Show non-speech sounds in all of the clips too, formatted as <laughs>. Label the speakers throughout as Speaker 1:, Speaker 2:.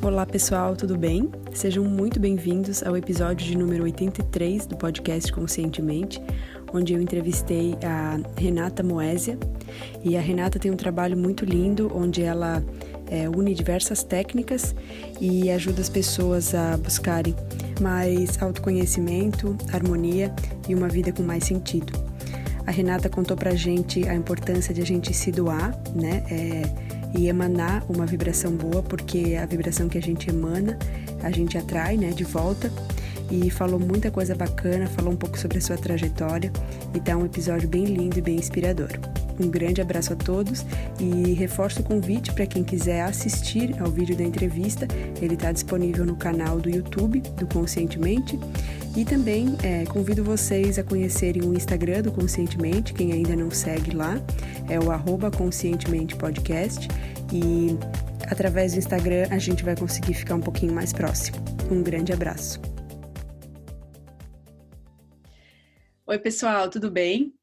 Speaker 1: Olá pessoal, tudo bem? Sejam muito bem-vindos ao episódio de número 83 do podcast Conscientemente, onde eu entrevistei a Renata Moésia. E a Renata tem um trabalho muito lindo, onde ela é, une diversas técnicas e ajuda as pessoas a buscarem mais autoconhecimento, harmonia e uma vida com mais sentido. A Renata contou pra gente a importância de a gente se doar, né? É, e emanar uma vibração boa, porque a vibração que a gente emana, a gente atrai, né, de volta. E falou muita coisa bacana, falou um pouco sobre a sua trajetória e tá um episódio bem lindo e bem inspirador. Um grande abraço a todos e reforço o convite para quem quiser assistir ao vídeo da entrevista. Ele está disponível no canal do YouTube do Conscientemente. E também é, convido vocês a conhecerem o Instagram do Conscientemente, quem ainda não segue lá, é o arroba Conscientemente Podcast. E através do Instagram a gente vai conseguir ficar um pouquinho mais próximo. Um grande abraço. Oi, pessoal, tudo bem?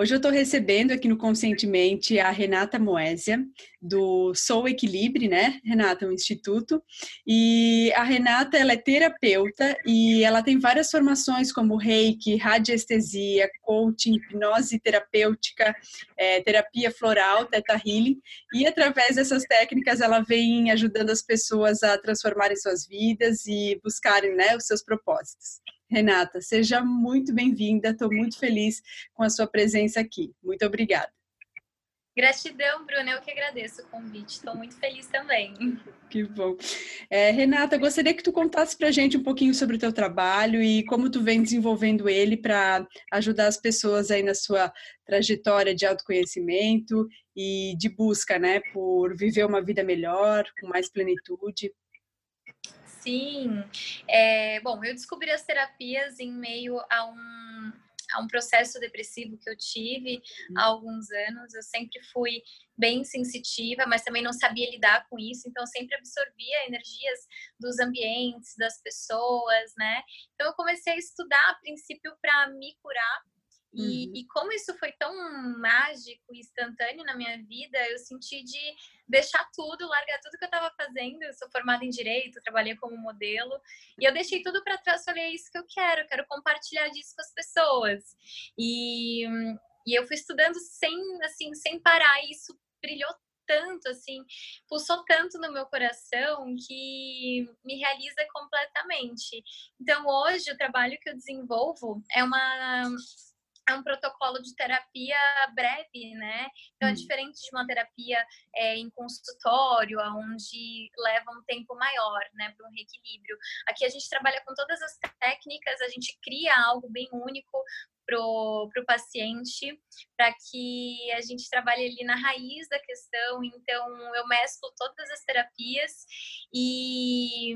Speaker 1: Hoje eu estou recebendo aqui no Conscientemente a Renata Moésia, do Sou Equilibre, né, Renata, um instituto. E a Renata, ela é terapeuta e ela tem várias formações como reiki, radiestesia, coaching, hipnose terapêutica, é, terapia floral, teta healing. E através dessas técnicas ela vem ajudando as pessoas a transformarem suas vidas e buscarem né, os seus propósitos. Renata, seja muito bem-vinda. Estou muito feliz com a sua presença aqui. Muito obrigada.
Speaker 2: Gratidão, Bruna. Eu que agradeço o convite. Estou muito feliz também.
Speaker 1: Que bom. É, Renata, gostaria que tu contasse para a gente um pouquinho sobre o teu trabalho e como tu vem desenvolvendo ele para ajudar as pessoas aí na sua trajetória de autoconhecimento e de busca, né, por viver uma vida melhor, com mais plenitude.
Speaker 2: Sim. É, bom, eu descobri as terapias em meio a um, a um processo depressivo que eu tive há alguns anos. Eu sempre fui bem sensitiva, mas também não sabia lidar com isso, então eu sempre absorvia energias dos ambientes, das pessoas, né? Então eu comecei a estudar a princípio para me curar e, uhum. e, como isso foi tão mágico e instantâneo na minha vida, eu senti de deixar tudo, largar tudo que eu estava fazendo. Eu sou formada em direito, trabalhei como modelo, e eu deixei tudo para trás. Falei: é isso que eu quero, eu quero compartilhar disso com as pessoas. E, e eu fui estudando sem, assim, sem parar. E isso brilhou tanto, assim, pulsou tanto no meu coração que me realiza completamente. Então, hoje, o trabalho que eu desenvolvo é uma é um protocolo de terapia breve, né? Então, é hum. diferente de uma terapia é, em consultório, onde leva um tempo maior, né, para um reequilíbrio. Aqui a gente trabalha com todas as técnicas, a gente cria algo bem único pro, pro paciente, para que a gente trabalhe ali na raiz da questão. Então, eu mesclo todas as terapias e,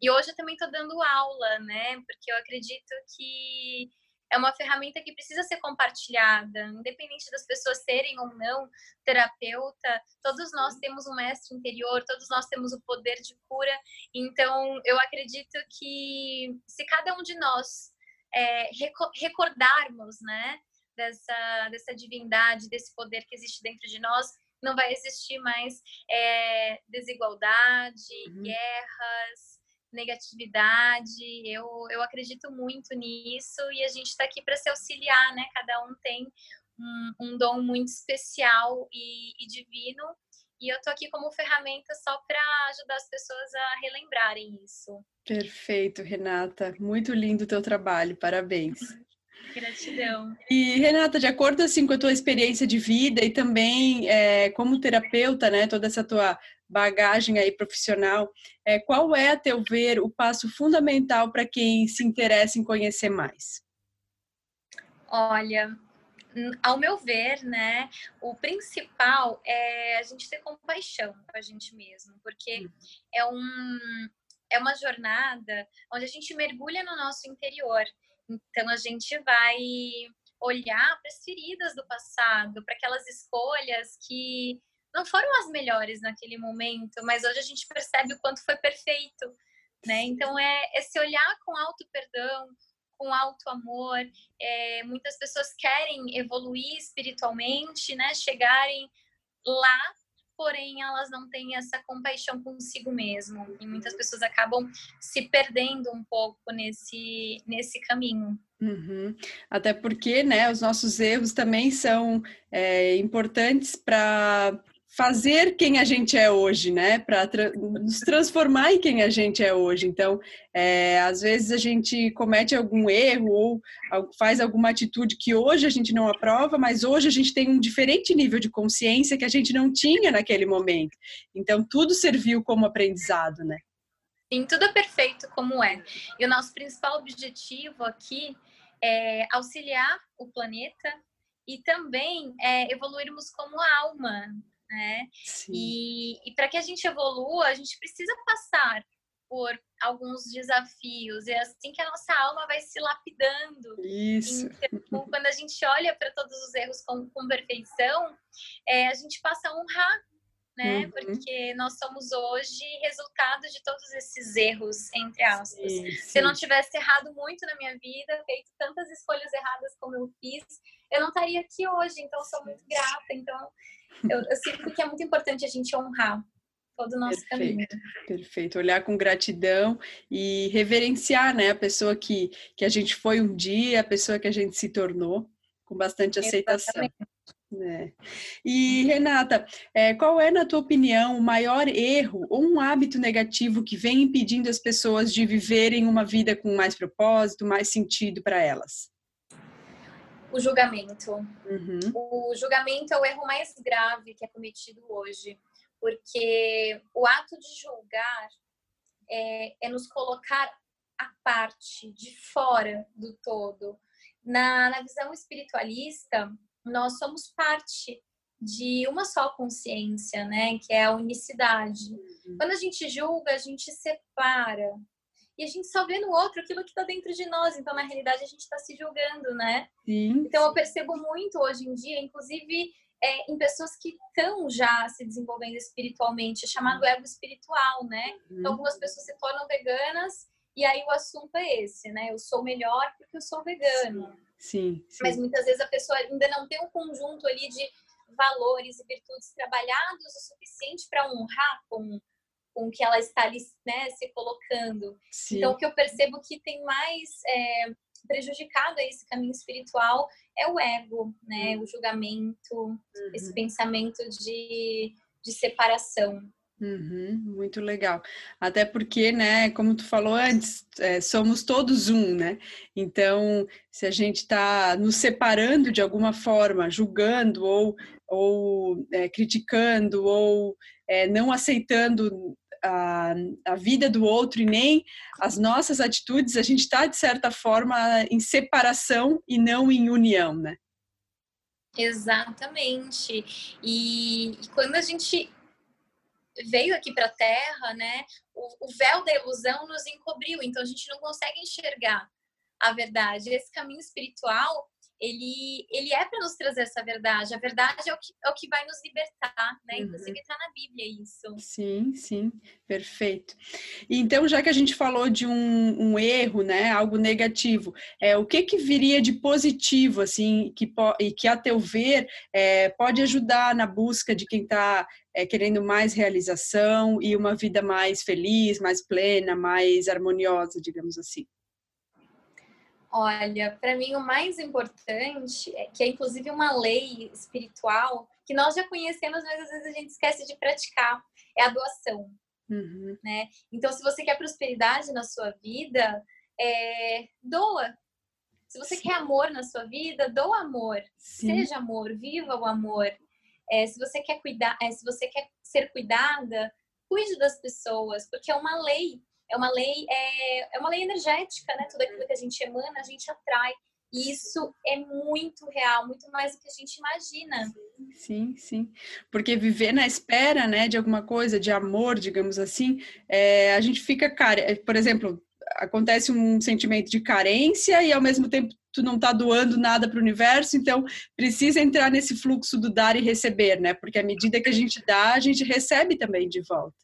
Speaker 2: e hoje eu também estou dando aula, né? Porque eu acredito que é uma ferramenta que precisa ser compartilhada, independente das pessoas serem ou não terapeuta, todos nós temos um mestre interior, todos nós temos o poder de cura. Então, eu acredito que se cada um de nós é, recordarmos, né, dessa, dessa divindade, desse poder que existe dentro de nós, não vai existir mais é, desigualdade, uhum. guerras, negatividade. Eu, eu acredito muito nisso e a gente está aqui para se auxiliar, né? Cada um tem um, um dom muito especial e, e divino. E eu tô aqui como ferramenta só para ajudar as pessoas a relembrarem isso.
Speaker 1: Perfeito, Renata. Muito lindo o teu trabalho. Parabéns. <laughs>
Speaker 2: Gratidão.
Speaker 1: E Renata, de acordo assim com a tua experiência de vida e também é, como terapeuta, né, toda essa tua bagagem aí profissional, é, qual é, a teu ver, o passo fundamental para quem se interessa em conhecer mais?
Speaker 2: Olha, ao meu ver, né, o principal é a gente ter compaixão com a gente mesmo, porque uhum. é um é uma jornada onde a gente mergulha no nosso interior. Então a gente vai olhar para as feridas do passado, para aquelas escolhas que não foram as melhores naquele momento, mas hoje a gente percebe o quanto foi perfeito, né? Então é esse olhar com alto perdão, com alto amor. É, muitas pessoas querem evoluir espiritualmente, né? Chegarem lá, porém elas não têm essa compaixão consigo mesmo. E muitas pessoas acabam se perdendo um pouco nesse, nesse caminho.
Speaker 1: Uhum. Até porque, né, os nossos erros também são é, importantes para fazer quem a gente é hoje, né? Para tra nos transformar em quem a gente é hoje. Então, é, às vezes a gente comete algum erro ou faz alguma atitude que hoje a gente não aprova, mas hoje a gente tem um diferente nível de consciência que a gente não tinha naquele momento. Então, tudo serviu como aprendizado, né?
Speaker 2: Sim, tudo é perfeito como é. E o nosso principal objetivo aqui é auxiliar o planeta e também é, evoluirmos como alma, né? Sim. E, e para que a gente evolua, a gente precisa passar por alguns desafios. É assim que a nossa alma vai se lapidando.
Speaker 1: Isso.
Speaker 2: Então, quando a gente olha para todos os erros com, com perfeição, é, a gente passa a honrar né? Uhum. Porque nós somos hoje resultado de todos esses erros, entre aspas. Sim, sim. Se eu não tivesse errado muito na minha vida, feito tantas escolhas erradas como eu fiz, eu não estaria aqui hoje. Então, sou muito grata. Então, eu, eu sinto que é muito importante a gente honrar todo o nosso perfeito, caminho.
Speaker 1: Perfeito, olhar com gratidão e reverenciar, né, a pessoa que, que a gente foi um dia, a pessoa que a gente se tornou, com bastante aceitação. Exatamente. É. E Renata, é, qual é, na tua opinião, o maior erro ou um hábito negativo que vem impedindo as pessoas de viverem uma vida com mais propósito, mais sentido para elas?
Speaker 2: O julgamento. Uhum. O julgamento é o erro mais grave que é cometido hoje, porque o ato de julgar é, é nos colocar à parte, de fora do todo. Na, na visão espiritualista, nós somos parte de uma só consciência, né? Que é a unicidade. Uhum. Quando a gente julga, a gente separa. E a gente só vê no outro aquilo que está dentro de nós. Então, na realidade, a gente está se julgando, né?
Speaker 1: Sim.
Speaker 2: Então, eu percebo muito hoje em dia, inclusive é, em pessoas que estão já se desenvolvendo espiritualmente, é chamado ego espiritual, né? Uhum. Então, algumas pessoas se tornam veganas e aí o assunto é esse, né? Eu sou melhor porque eu sou vegano.
Speaker 1: Sim. Sim, sim.
Speaker 2: Mas muitas vezes a pessoa ainda não tem um conjunto ali de valores e virtudes trabalhados o suficiente para honrar com, com o que ela está ali né, se colocando. Sim. Então, o que eu percebo que tem mais é, prejudicado esse caminho espiritual é o ego, né? Uhum. O julgamento, uhum. esse pensamento de, de separação.
Speaker 1: Uhum, muito legal. Até porque, né, como tu falou antes, é, somos todos um, né? Então, se a gente está nos separando de alguma forma, julgando ou, ou é, criticando ou é, não aceitando a, a vida do outro e nem as nossas atitudes, a gente está, de certa forma, em separação e não em união, né?
Speaker 2: Exatamente. E, e quando a gente veio aqui para a Terra, né, o, o, véu da ilusão nos encobriu, então a gente não consegue enxergar a verdade. Esse caminho espiritual, ele, ele é para nos trazer essa verdade. A verdade é o que, é o que vai nos libertar, né? Uhum. Inclusive está na Bíblia isso.
Speaker 1: Sim, sim, perfeito. Então, já que a gente falou de um, um erro, né, algo negativo, é, o que que viria de positivo, assim, que, e que a teu ver é, pode ajudar na busca de quem está é, querendo mais realização e uma vida mais feliz, mais plena, mais harmoniosa, digamos assim?
Speaker 2: Olha, para mim o mais importante, é que é inclusive uma lei espiritual, que nós já conhecemos, mas às vezes a gente esquece de praticar, é a doação. Uhum. Né? Então, se você quer prosperidade na sua vida, é, doa. Se você Sim. quer amor na sua vida, doa amor. Sim. Seja amor, viva o amor. É, se você quer cuidar, é, se você quer ser cuidada, cuide das pessoas, porque é uma lei é uma lei, é, é uma lei energética, né? Tudo aquilo que a gente emana, a gente atrai. E isso é muito real, muito mais do que a gente imagina.
Speaker 1: Sim, sim. Porque viver na espera, né, de alguma coisa, de amor, digamos assim, é, a gente fica, cara, é, por exemplo, acontece um sentimento de carência e ao mesmo tempo tu não tá doando nada para o universo, então precisa entrar nesse fluxo do dar e receber, né? Porque à medida que a gente dá, a gente recebe também de volta.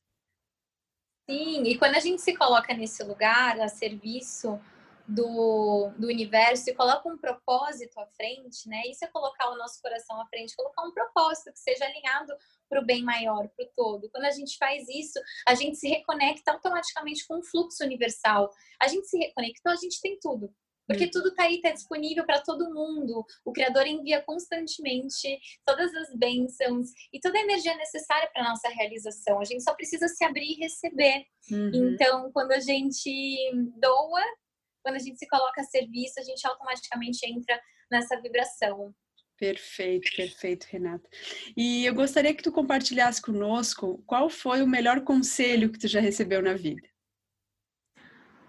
Speaker 2: Sim, e quando a gente se coloca nesse lugar, a serviço do, do universo e coloca um propósito à frente, né? Isso é colocar o nosso coração à frente, colocar um propósito que seja alinhado para o bem maior, para o todo. Quando a gente faz isso, a gente se reconecta automaticamente com o fluxo universal. A gente se reconectou, a gente tem tudo. Porque tudo está aí, está disponível para todo mundo. O Criador envia constantemente todas as bênçãos e toda a energia necessária para nossa realização. A gente só precisa se abrir e receber. Uhum. Então, quando a gente doa, quando a gente se coloca a serviço, a gente automaticamente entra nessa vibração.
Speaker 1: Perfeito, perfeito, Renata. E eu gostaria que tu compartilhasse conosco qual foi o melhor conselho que tu já recebeu na vida.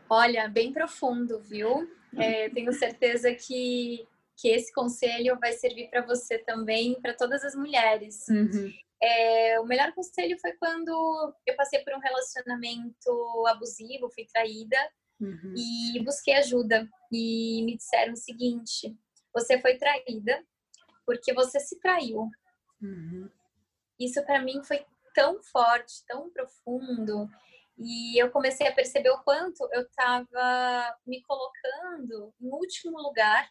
Speaker 2: Olha, bem profundo, viu? É, tenho certeza que, que esse conselho vai servir para você também, para todas as mulheres. Uhum. É, o melhor conselho foi quando eu passei por um relacionamento abusivo, fui traída uhum. e busquei ajuda. E me disseram o seguinte: você foi traída porque você se traiu. Uhum. Isso para mim foi tão forte, tão profundo. E eu comecei a perceber o quanto eu estava me colocando em último lugar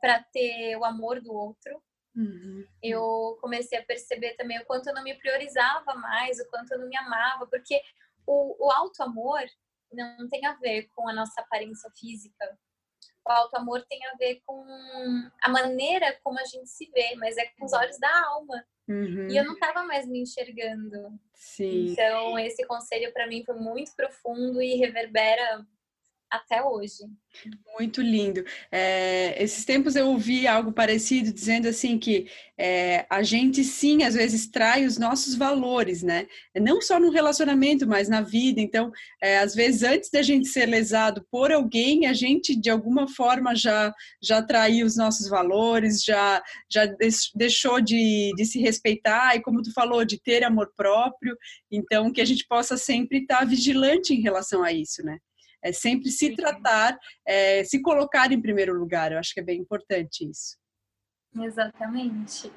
Speaker 2: para ter o amor do outro. Uhum. Eu comecei a perceber também o quanto eu não me priorizava mais, o quanto eu não me amava, porque o, o alto amor não tem a ver com a nossa aparência física. O alto amor tem a ver com a maneira como a gente se vê, mas é com os olhos da alma. Uhum. E eu não estava mais me enxergando. Sim. Então, esse conselho para mim foi muito profundo e reverbera até hoje.
Speaker 1: Muito lindo. É, esses tempos eu ouvi algo parecido, dizendo assim que é, a gente sim, às vezes, trai os nossos valores, né? Não só no relacionamento, mas na vida. Então, é, às vezes, antes da gente ser lesado por alguém, a gente, de alguma forma, já, já traiu os nossos valores, já, já deixou de, de se respeitar, e como tu falou, de ter amor próprio. Então, que a gente possa sempre estar vigilante em relação a isso, né? É sempre se tratar, é, se colocar em primeiro lugar. Eu acho que é bem importante isso.
Speaker 2: Exatamente.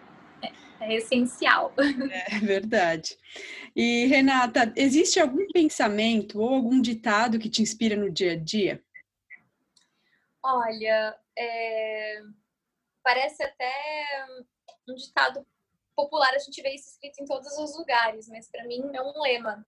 Speaker 2: É, é essencial. <laughs>
Speaker 1: É verdade. E Renata, existe algum pensamento ou algum ditado que te inspira no dia a dia?
Speaker 2: Olha, é... parece até um ditado popular, a gente vê isso escrito em todos os lugares, mas para mim é um lema.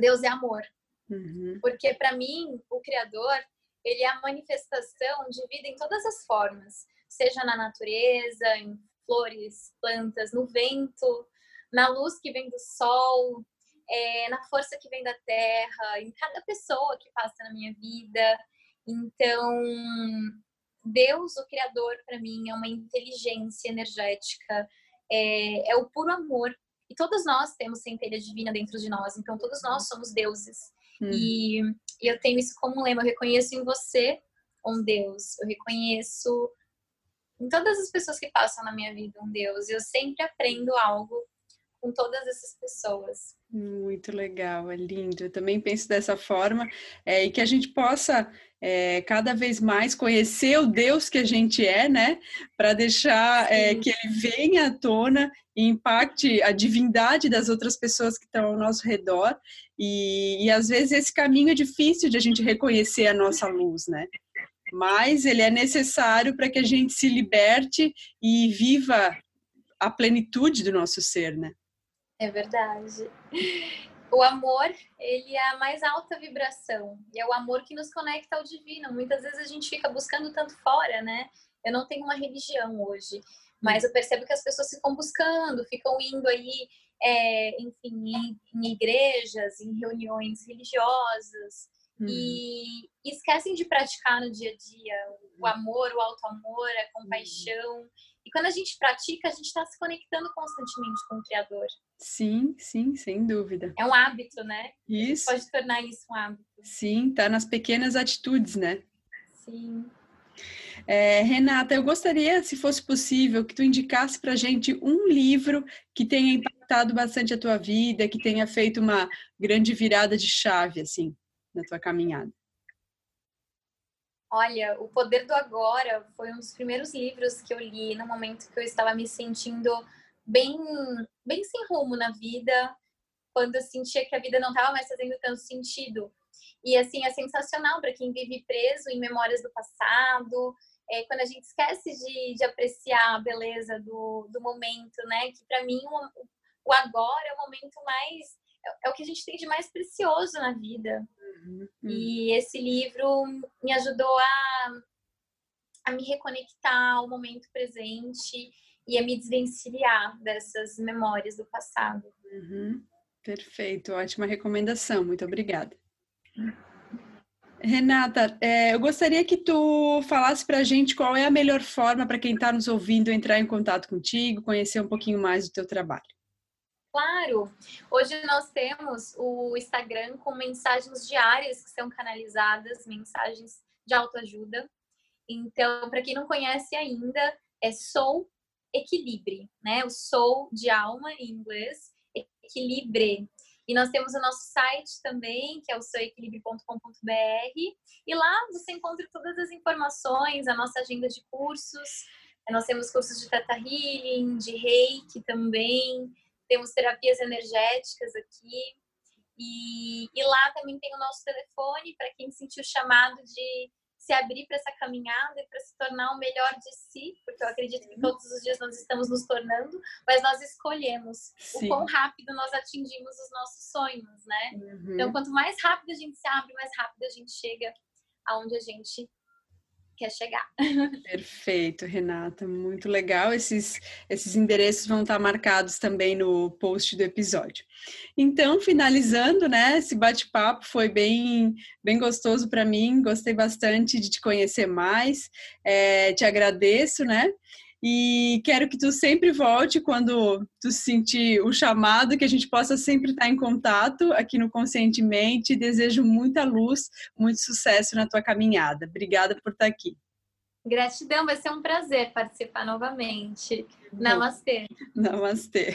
Speaker 2: Deus é amor. Uhum. Porque para mim, o Criador, ele é a manifestação de vida em todas as formas, seja na natureza, em flores, plantas, no vento, na luz que vem do sol, é, na força que vem da terra, em cada pessoa que passa na minha vida. Então, Deus, o Criador, para mim, é uma inteligência energética, é, é o puro amor. E todos nós temos centelha divina dentro de nós, então todos nós somos deuses. Hum. E, e eu tenho isso como lema: eu reconheço em você um Deus, eu reconheço em todas as pessoas que passam na minha vida um Deus. Eu sempre aprendo algo com todas essas pessoas.
Speaker 1: Muito legal, é lindo. Eu também penso dessa forma é, e que a gente possa é, cada vez mais conhecer o Deus que a gente é, né? Para deixar é, que ele venha à tona e impacte a divindade das outras pessoas que estão ao nosso redor. E, e às vezes esse caminho é difícil de a gente reconhecer a nossa luz, né? Mas ele é necessário para que a gente se liberte e viva a plenitude do nosso ser, né?
Speaker 2: É verdade. O amor, ele é a mais alta vibração. E é o amor que nos conecta ao divino. Muitas vezes a gente fica buscando tanto fora, né? Eu não tenho uma religião hoje, mas eu percebo que as pessoas ficam buscando, ficam indo aí, é, enfim, em, em, igrejas, em reuniões religiosas, e, e, esquecem de praticar no dia a dia o amor, o alto amor, a compaixão. Hum. E quando a gente pratica, a gente está se conectando constantemente com o Criador.
Speaker 1: Sim, sim, sem dúvida.
Speaker 2: É um hábito, né?
Speaker 1: Isso.
Speaker 2: Pode tornar isso um hábito.
Speaker 1: Sim, tá nas pequenas atitudes, né?
Speaker 2: Sim.
Speaker 1: É, Renata, eu gostaria, se fosse possível, que tu indicasse para gente um livro que tenha impactado bastante a tua vida, que tenha feito uma grande virada de chave, assim, na tua caminhada.
Speaker 2: Olha, O Poder do Agora foi um dos primeiros livros que eu li no momento que eu estava me sentindo bem, bem sem rumo na vida, quando eu sentia que a vida não estava mais fazendo tanto sentido. E assim é sensacional para quem vive preso em memórias do passado, é, quando a gente esquece de, de apreciar a beleza do, do momento, né? Que para mim o, o, agora é o momento mais é, é, o que a gente tem de mais precioso na vida. Uhum. E esse livro me ajudou a, a me reconectar ao momento presente e a me desvencilhar dessas memórias do passado.
Speaker 1: Uhum. Perfeito, ótima recomendação, muito obrigada. Renata, é, eu gostaria que tu falasse para a gente qual é a melhor forma para quem está nos ouvindo entrar em contato contigo, conhecer um pouquinho mais do teu trabalho.
Speaker 2: Claro! Hoje nós temos o Instagram com mensagens diárias que são canalizadas, mensagens de autoajuda. Então, para quem não conhece ainda, é Soul Equilibre, né? O Soul de alma em inglês, Equilibre. E nós temos o nosso site também, que é o souequilibre.com.br. E lá você encontra todas as informações, a nossa agenda de cursos. Nós temos cursos de Teta Healing, de Reiki também. Temos terapias energéticas aqui. E, e lá também tem o nosso telefone para quem sentiu o chamado de se abrir para essa caminhada e para se tornar o melhor de si, porque eu acredito que todos os dias nós estamos nos tornando, mas nós escolhemos Sim. o quão rápido nós atingimos os nossos sonhos, né? Uhum. Então, quanto mais rápido a gente se abre, mais rápido a gente chega aonde a gente quer chegar.
Speaker 1: Perfeito, Renata, muito legal. Esses, esses endereços vão estar marcados também no post do episódio. Então, finalizando, né? Esse bate-papo foi bem, bem gostoso para mim. Gostei bastante de te conhecer mais. É, te agradeço, né? E quero que tu sempre volte quando tu sentir o chamado, que a gente possa sempre estar em contato aqui no Conscientemente. Desejo muita luz, muito sucesso na tua caminhada. Obrigada por estar aqui.
Speaker 2: Gratidão, vai ser um prazer participar novamente. Namastê.
Speaker 1: Namastê.